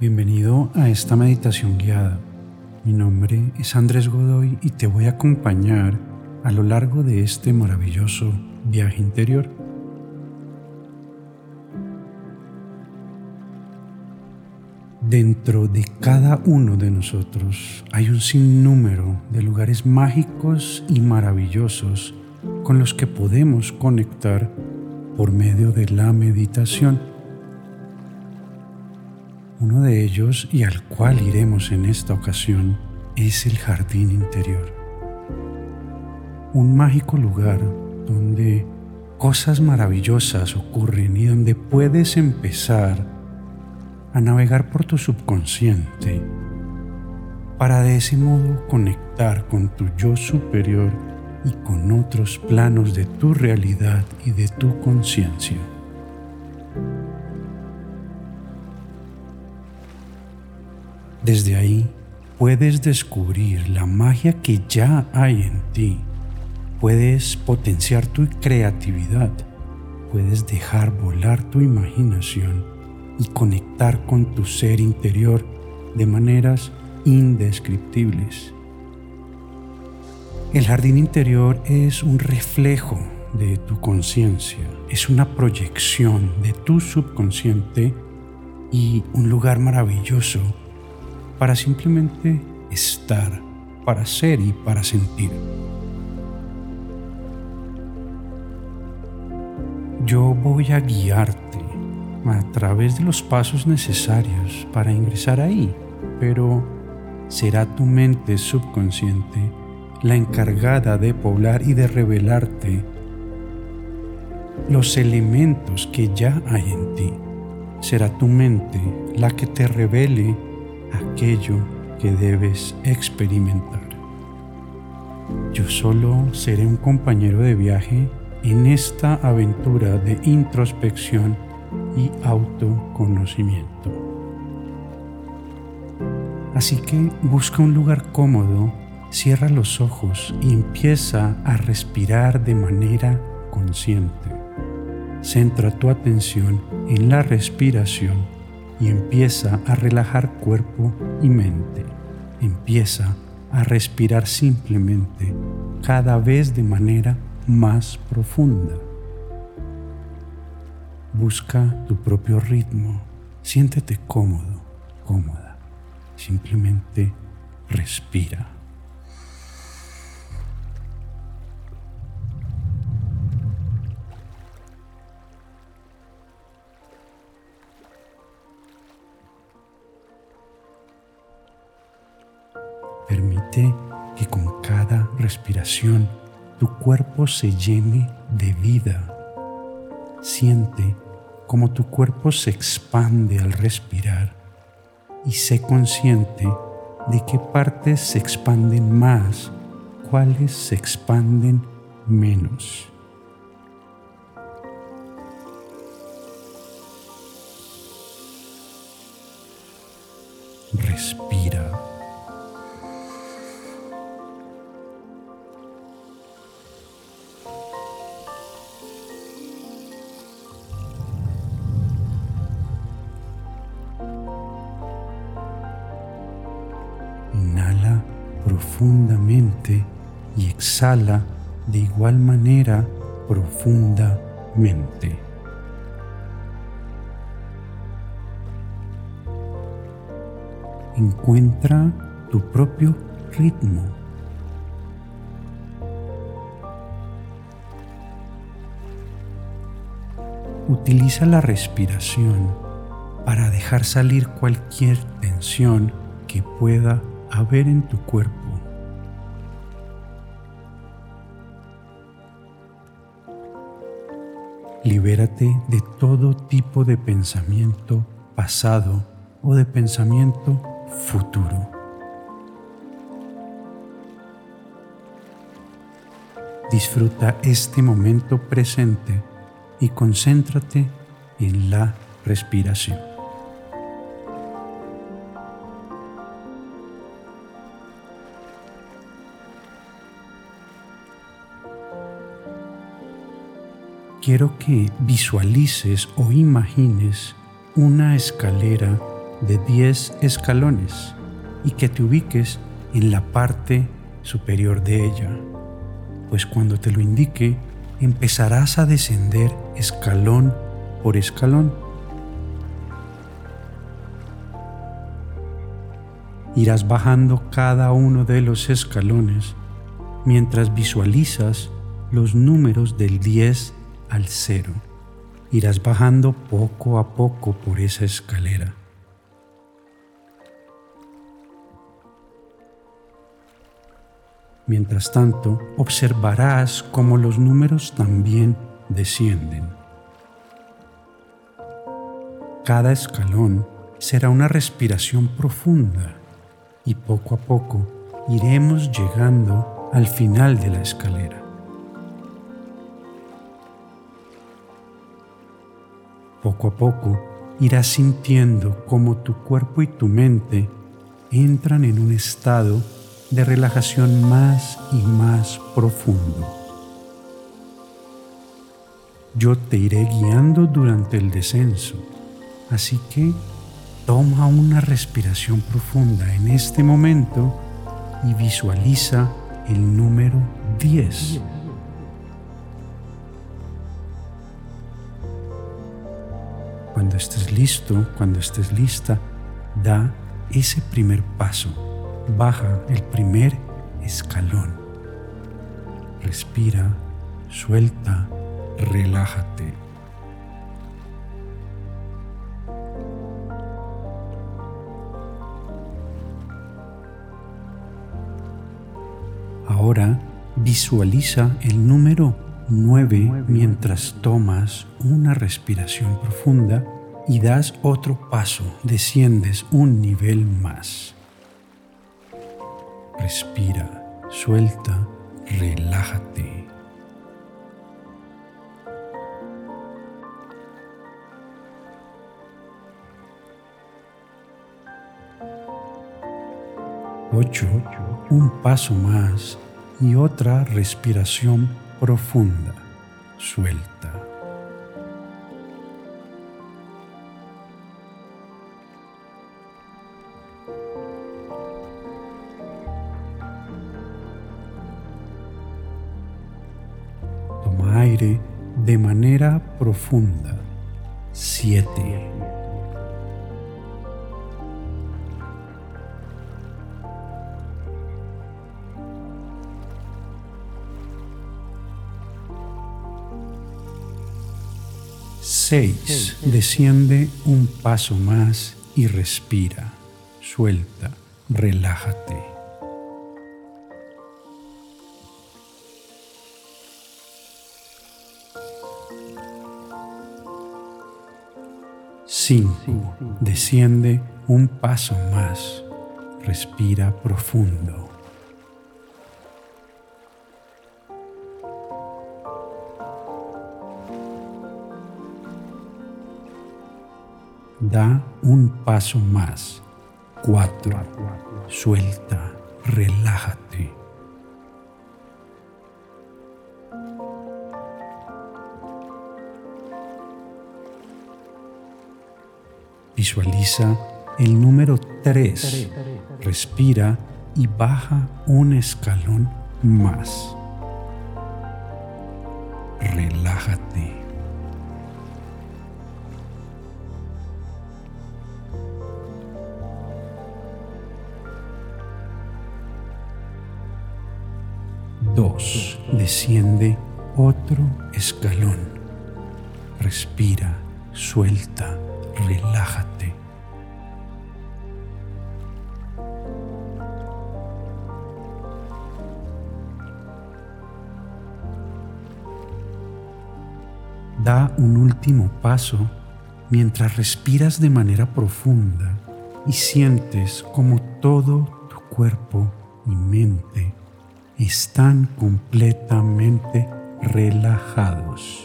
Bienvenido a esta meditación guiada. Mi nombre es Andrés Godoy y te voy a acompañar a lo largo de este maravilloso viaje interior. Dentro de cada uno de nosotros hay un sinnúmero de lugares mágicos y maravillosos con los que podemos conectar por medio de la meditación. Uno de ellos, y al cual iremos en esta ocasión, es el jardín interior. Un mágico lugar donde cosas maravillosas ocurren y donde puedes empezar a navegar por tu subconsciente para de ese modo conectar con tu yo superior y con otros planos de tu realidad y de tu conciencia. Desde ahí puedes descubrir la magia que ya hay en ti. Puedes potenciar tu creatividad. Puedes dejar volar tu imaginación y conectar con tu ser interior de maneras indescriptibles. El jardín interior es un reflejo de tu conciencia, es una proyección de tu subconsciente y un lugar maravilloso para simplemente estar, para ser y para sentir. Yo voy a guiarte a través de los pasos necesarios para ingresar ahí, pero será tu mente subconsciente la encargada de poblar y de revelarte los elementos que ya hay en ti. Será tu mente la que te revele aquello que debes experimentar. Yo solo seré un compañero de viaje en esta aventura de introspección y autoconocimiento. Así que busca un lugar cómodo, cierra los ojos y empieza a respirar de manera consciente. Centra tu atención en la respiración y empieza a relajar cuerpo y mente. Empieza a respirar simplemente cada vez de manera más profunda. Busca tu propio ritmo. Siéntete cómodo, cómoda. Simplemente respira. Permite que con cada respiración tu cuerpo se llene de vida. Siente como tu cuerpo se expande al respirar y sé consciente de qué partes se expanden más, cuáles se expanden menos. Profundamente y exhala de igual manera profundamente. Encuentra tu propio ritmo. Utiliza la respiración para dejar salir cualquier tensión que pueda haber en tu cuerpo. Libérate de todo tipo de pensamiento pasado o de pensamiento futuro. Disfruta este momento presente y concéntrate en la respiración. Quiero que visualices o imagines una escalera de 10 escalones y que te ubiques en la parte superior de ella, pues cuando te lo indique empezarás a descender escalón por escalón. Irás bajando cada uno de los escalones mientras visualizas los números del 10 al 0. Irás bajando poco a poco por esa escalera. Mientras tanto, observarás cómo los números también descienden. Cada escalón será una respiración profunda y poco a poco iremos llegando al final de la escalera. Poco a poco irás sintiendo cómo tu cuerpo y tu mente entran en un estado de relajación más y más profundo. Yo te iré guiando durante el descenso, así que toma una respiración profunda en este momento y visualiza el número 10. Cuando estés listo, cuando estés lista, da ese primer paso baja el primer escalón. Respira, suelta, relájate. Ahora visualiza el número 9 mientras tomas una respiración profunda y das otro paso, desciendes un nivel más. Respira, suelta, relájate. Ocho, un paso más y otra respiración profunda. Suelta. 7. Seis. Desciende un paso más y respira. Suelta. Relájate. 5. Desciende un paso más. Respira profundo. Da un paso más. 4. Suelta. Relájate. Visualiza el número 3. Respira y baja un escalón más. Relájate. Dos. Desciende otro escalón. Respira, suelta relájate. Un último paso mientras respiras de manera profunda y sientes como todo tu cuerpo y mente están completamente relajados.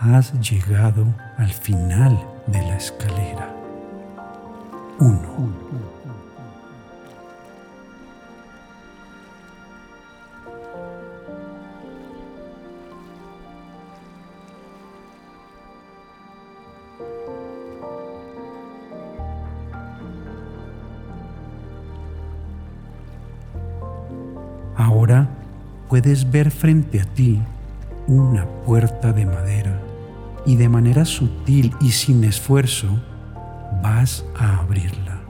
has llegado al final de la escalera. Uno. Puedes ver frente a ti una puerta de madera y de manera sutil y sin esfuerzo vas a abrirla.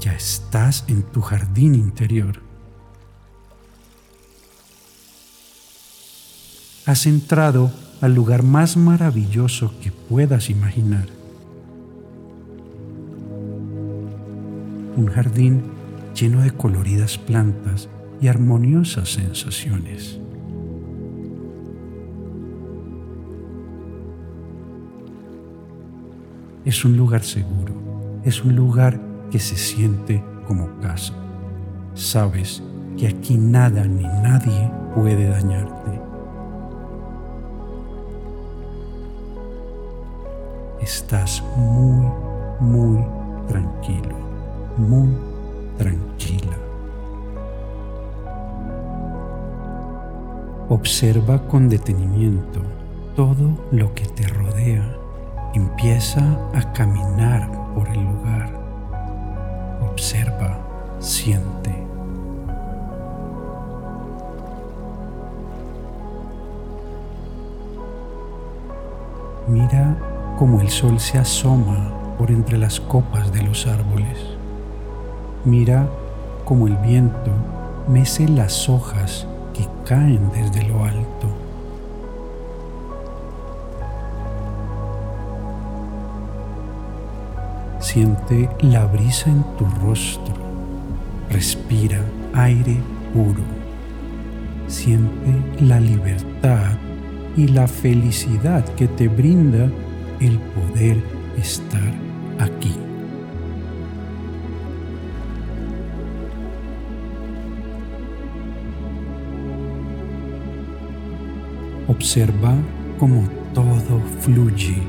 Ya estás en tu jardín interior. Has entrado al lugar más maravilloso que puedas imaginar. Un jardín lleno de coloridas plantas y armoniosas sensaciones. Es un lugar seguro, es un lugar que se siente como casa. Sabes que aquí nada ni nadie puede dañarte. Estás muy, muy tranquilo, muy tranquila. Observa con detenimiento todo lo que te rodea. Empieza a caminar por el lugar. Observa, siente. Mira cómo el sol se asoma por entre las copas de los árboles. Mira cómo el viento mece las hojas que caen desde lo alto. Siente la brisa en tu rostro. Respira aire puro. Siente la libertad y la felicidad que te brinda el poder estar aquí. Observa cómo todo fluye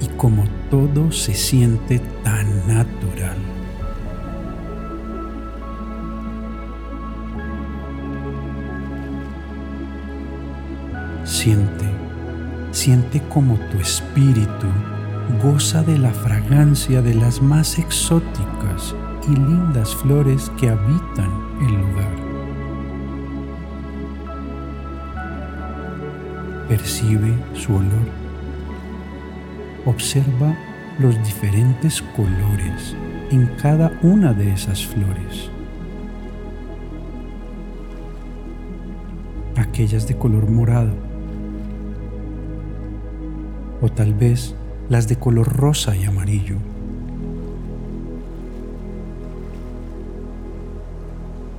y cómo todo se siente tan natural. Siente, siente como tu espíritu goza de la fragancia de las más exóticas y lindas flores que habitan el lugar. Percibe su olor. Observa los diferentes colores en cada una de esas flores. Aquellas de color morado. O tal vez las de color rosa y amarillo.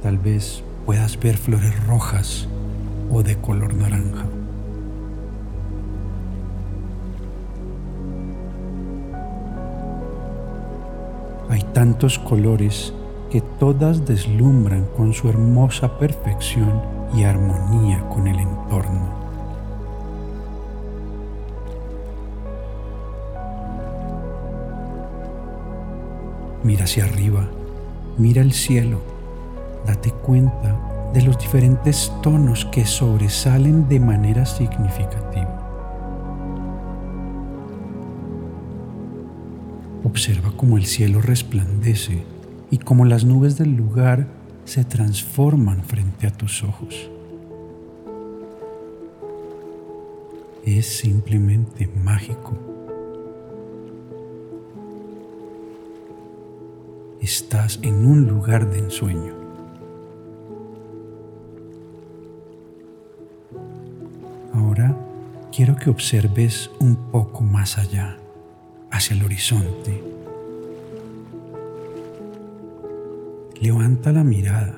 Tal vez puedas ver flores rojas o de color naranja. Hay tantos colores que todas deslumbran con su hermosa perfección y armonía con el entorno. Mira hacia arriba, mira el cielo, date cuenta de los diferentes tonos que sobresalen de manera significativa. Observa cómo el cielo resplandece y cómo las nubes del lugar se transforman frente a tus ojos. Es simplemente mágico. Estás en un lugar de ensueño. Ahora quiero que observes un poco más allá hacia el horizonte. Levanta la mirada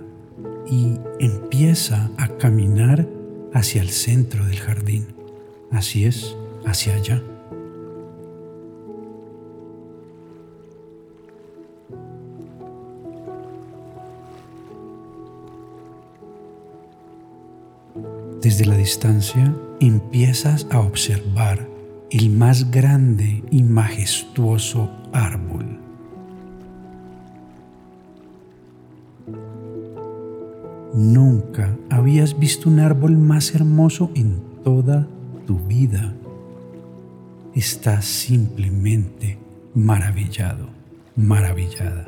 y empieza a caminar hacia el centro del jardín. Así es, hacia allá. Desde la distancia empiezas a observar el más grande y majestuoso árbol. Nunca habías visto un árbol más hermoso en toda tu vida estás simplemente maravillado, maravillada.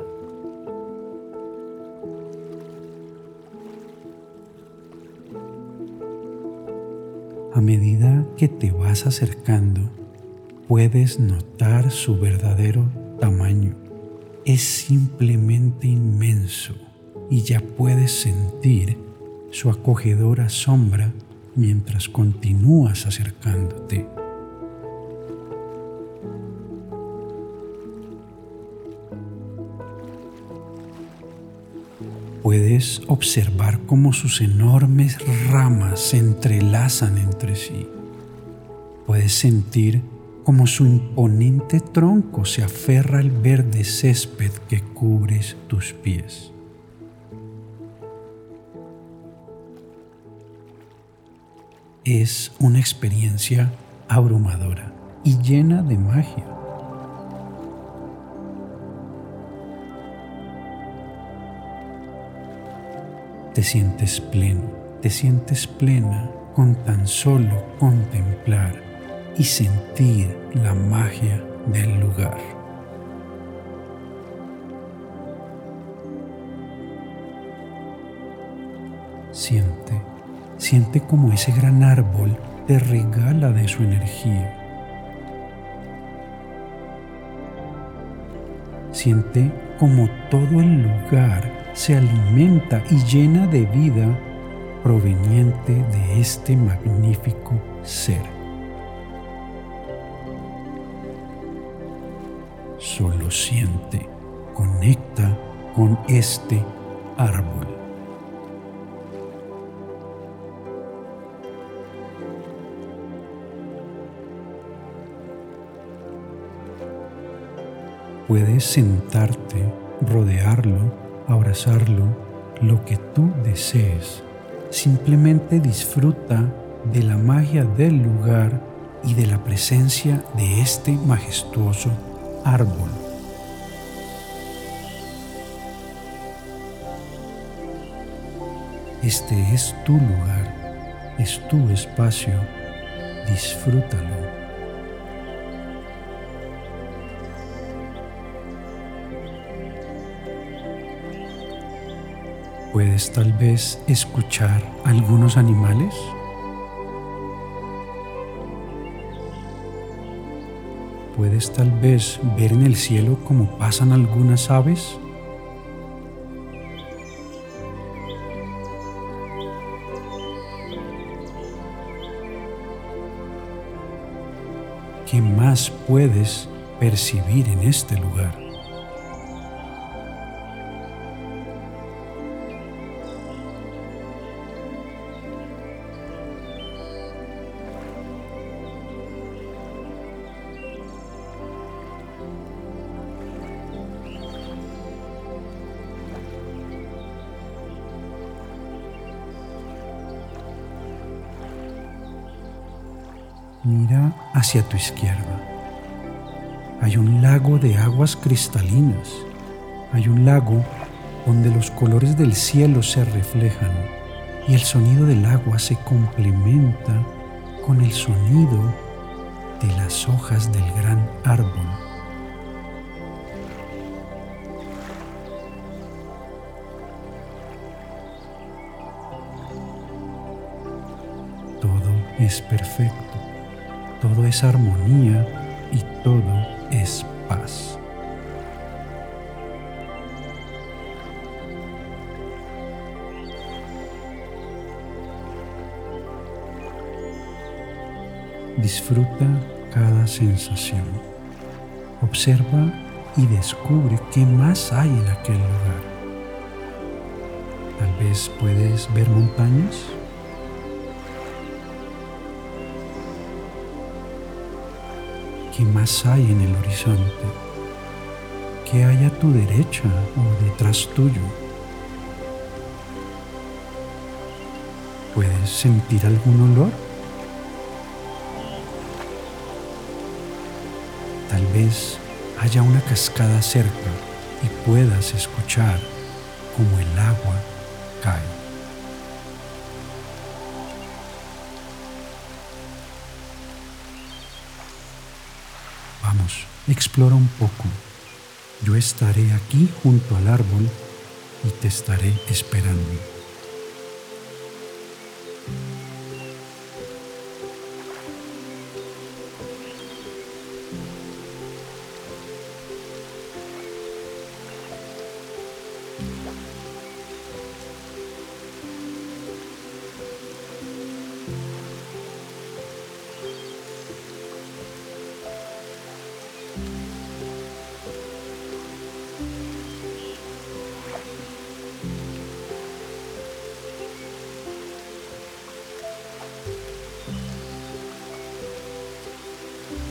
Medida que te vas acercando, puedes notar su verdadero tamaño. Es simplemente inmenso y ya puedes sentir su acogedora sombra mientras continúas acercándote. Puedes observar cómo sus enormes ramas se entrelazan entre sí. Puedes sentir cómo su imponente tronco se aferra al verde césped que cubre tus pies. Es una experiencia abrumadora y llena de magia. Te sientes pleno, te sientes plena con tan solo contemplar y sentir la magia del lugar. Siente, siente como ese gran árbol te regala de su energía. Siente como todo el lugar se alimenta y llena de vida proveniente de este magnífico ser. Solo siente, conecta con este árbol. Puedes sentarte, rodearlo abrazarlo, lo que tú desees. Simplemente disfruta de la magia del lugar y de la presencia de este majestuoso árbol. Este es tu lugar, es tu espacio, disfrútalo. ¿Puedes tal vez escuchar algunos animales? ¿Puedes tal vez ver en el cielo cómo pasan algunas aves? ¿Qué más puedes percibir en este lugar? Mira hacia tu izquierda. Hay un lago de aguas cristalinas. Hay un lago donde los colores del cielo se reflejan y el sonido del agua se complementa con el sonido de las hojas del gran árbol. Todo es perfecto todo es armonía y todo es paz. Disfruta cada sensación. Observa y descubre qué más hay en aquel lugar. Tal vez puedes ver montañas ¿Qué más hay en el horizonte? ¿Qué hay a tu derecha o detrás tuyo? ¿Puedes sentir algún olor? Tal vez haya una cascada cerca y puedas escuchar cómo el agua cae. Explora un poco. Yo estaré aquí junto al árbol y te estaré esperando.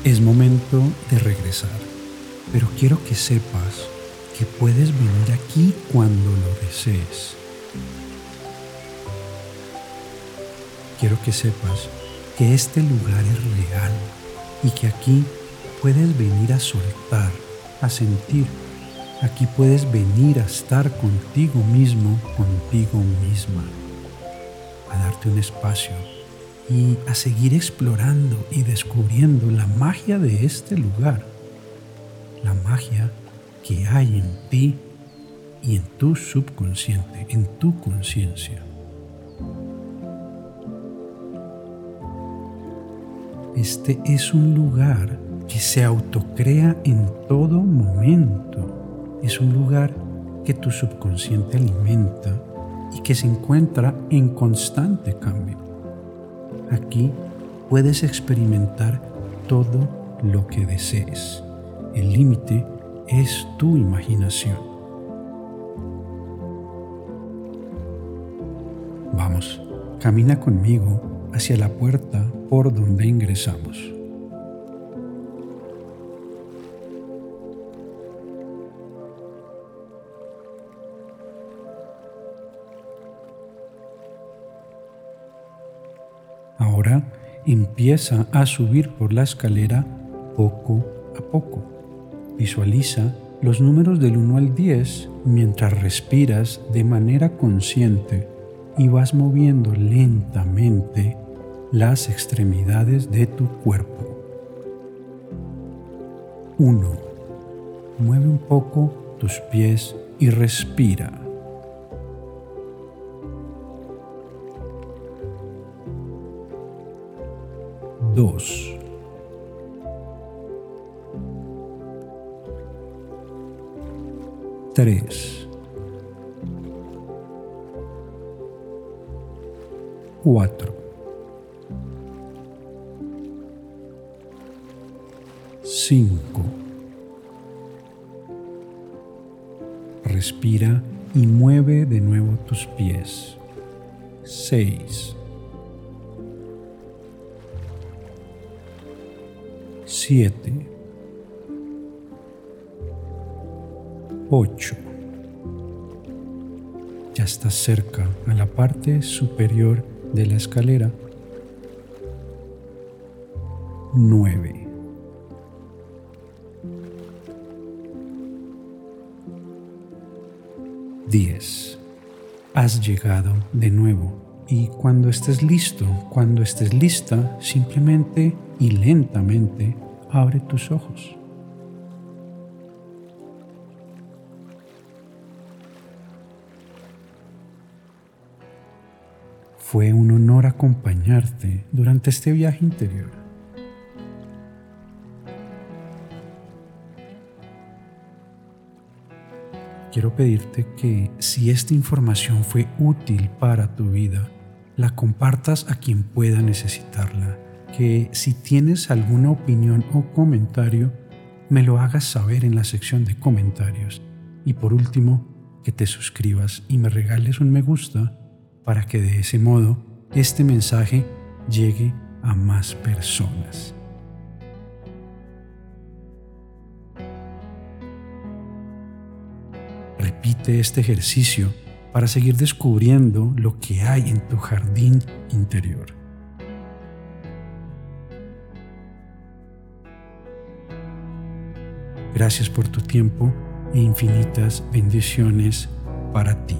Es momento de regresar, pero quiero que sepas que puedes venir aquí cuando lo desees. Quiero que sepas que este lugar es real y que aquí puedes venir a soltar, a sentir. Aquí puedes venir a estar contigo mismo, contigo misma, a darte un espacio y a seguir explorando y descubriendo la magia de este lugar, la magia que hay en ti y en tu subconsciente, en tu conciencia. Este es un lugar que se autocrea en todo momento. Es un lugar que tu subconsciente alimenta y que se encuentra en constante cambio. Aquí puedes experimentar todo lo que desees. El límite es tu imaginación. Vamos, camina conmigo hacia la puerta por donde ingresamos. Empieza a subir por la escalera poco a poco. Visualiza los números del 1 al 10 mientras respiras de manera consciente y vas moviendo lentamente las extremidades de tu cuerpo. 1. Mueve un poco tus pies y respira. 2. Tres. Cuatro. Cinco. Respira y mueve de nuevo tus pies. Seis. 7, 8. Ya estás cerca a la parte superior de la escalera. 9. 10. Has llegado de nuevo y cuando estés listo, cuando estés lista, simplemente y lentamente abre tus ojos. Fue un honor acompañarte durante este viaje interior. Quiero pedirte que si esta información fue útil para tu vida, la compartas a quien pueda necesitarla que si tienes alguna opinión o comentario, me lo hagas saber en la sección de comentarios. Y por último, que te suscribas y me regales un me gusta para que de ese modo este mensaje llegue a más personas. Repite este ejercicio para seguir descubriendo lo que hay en tu jardín interior. Gracias por tu tiempo e infinitas bendiciones para ti.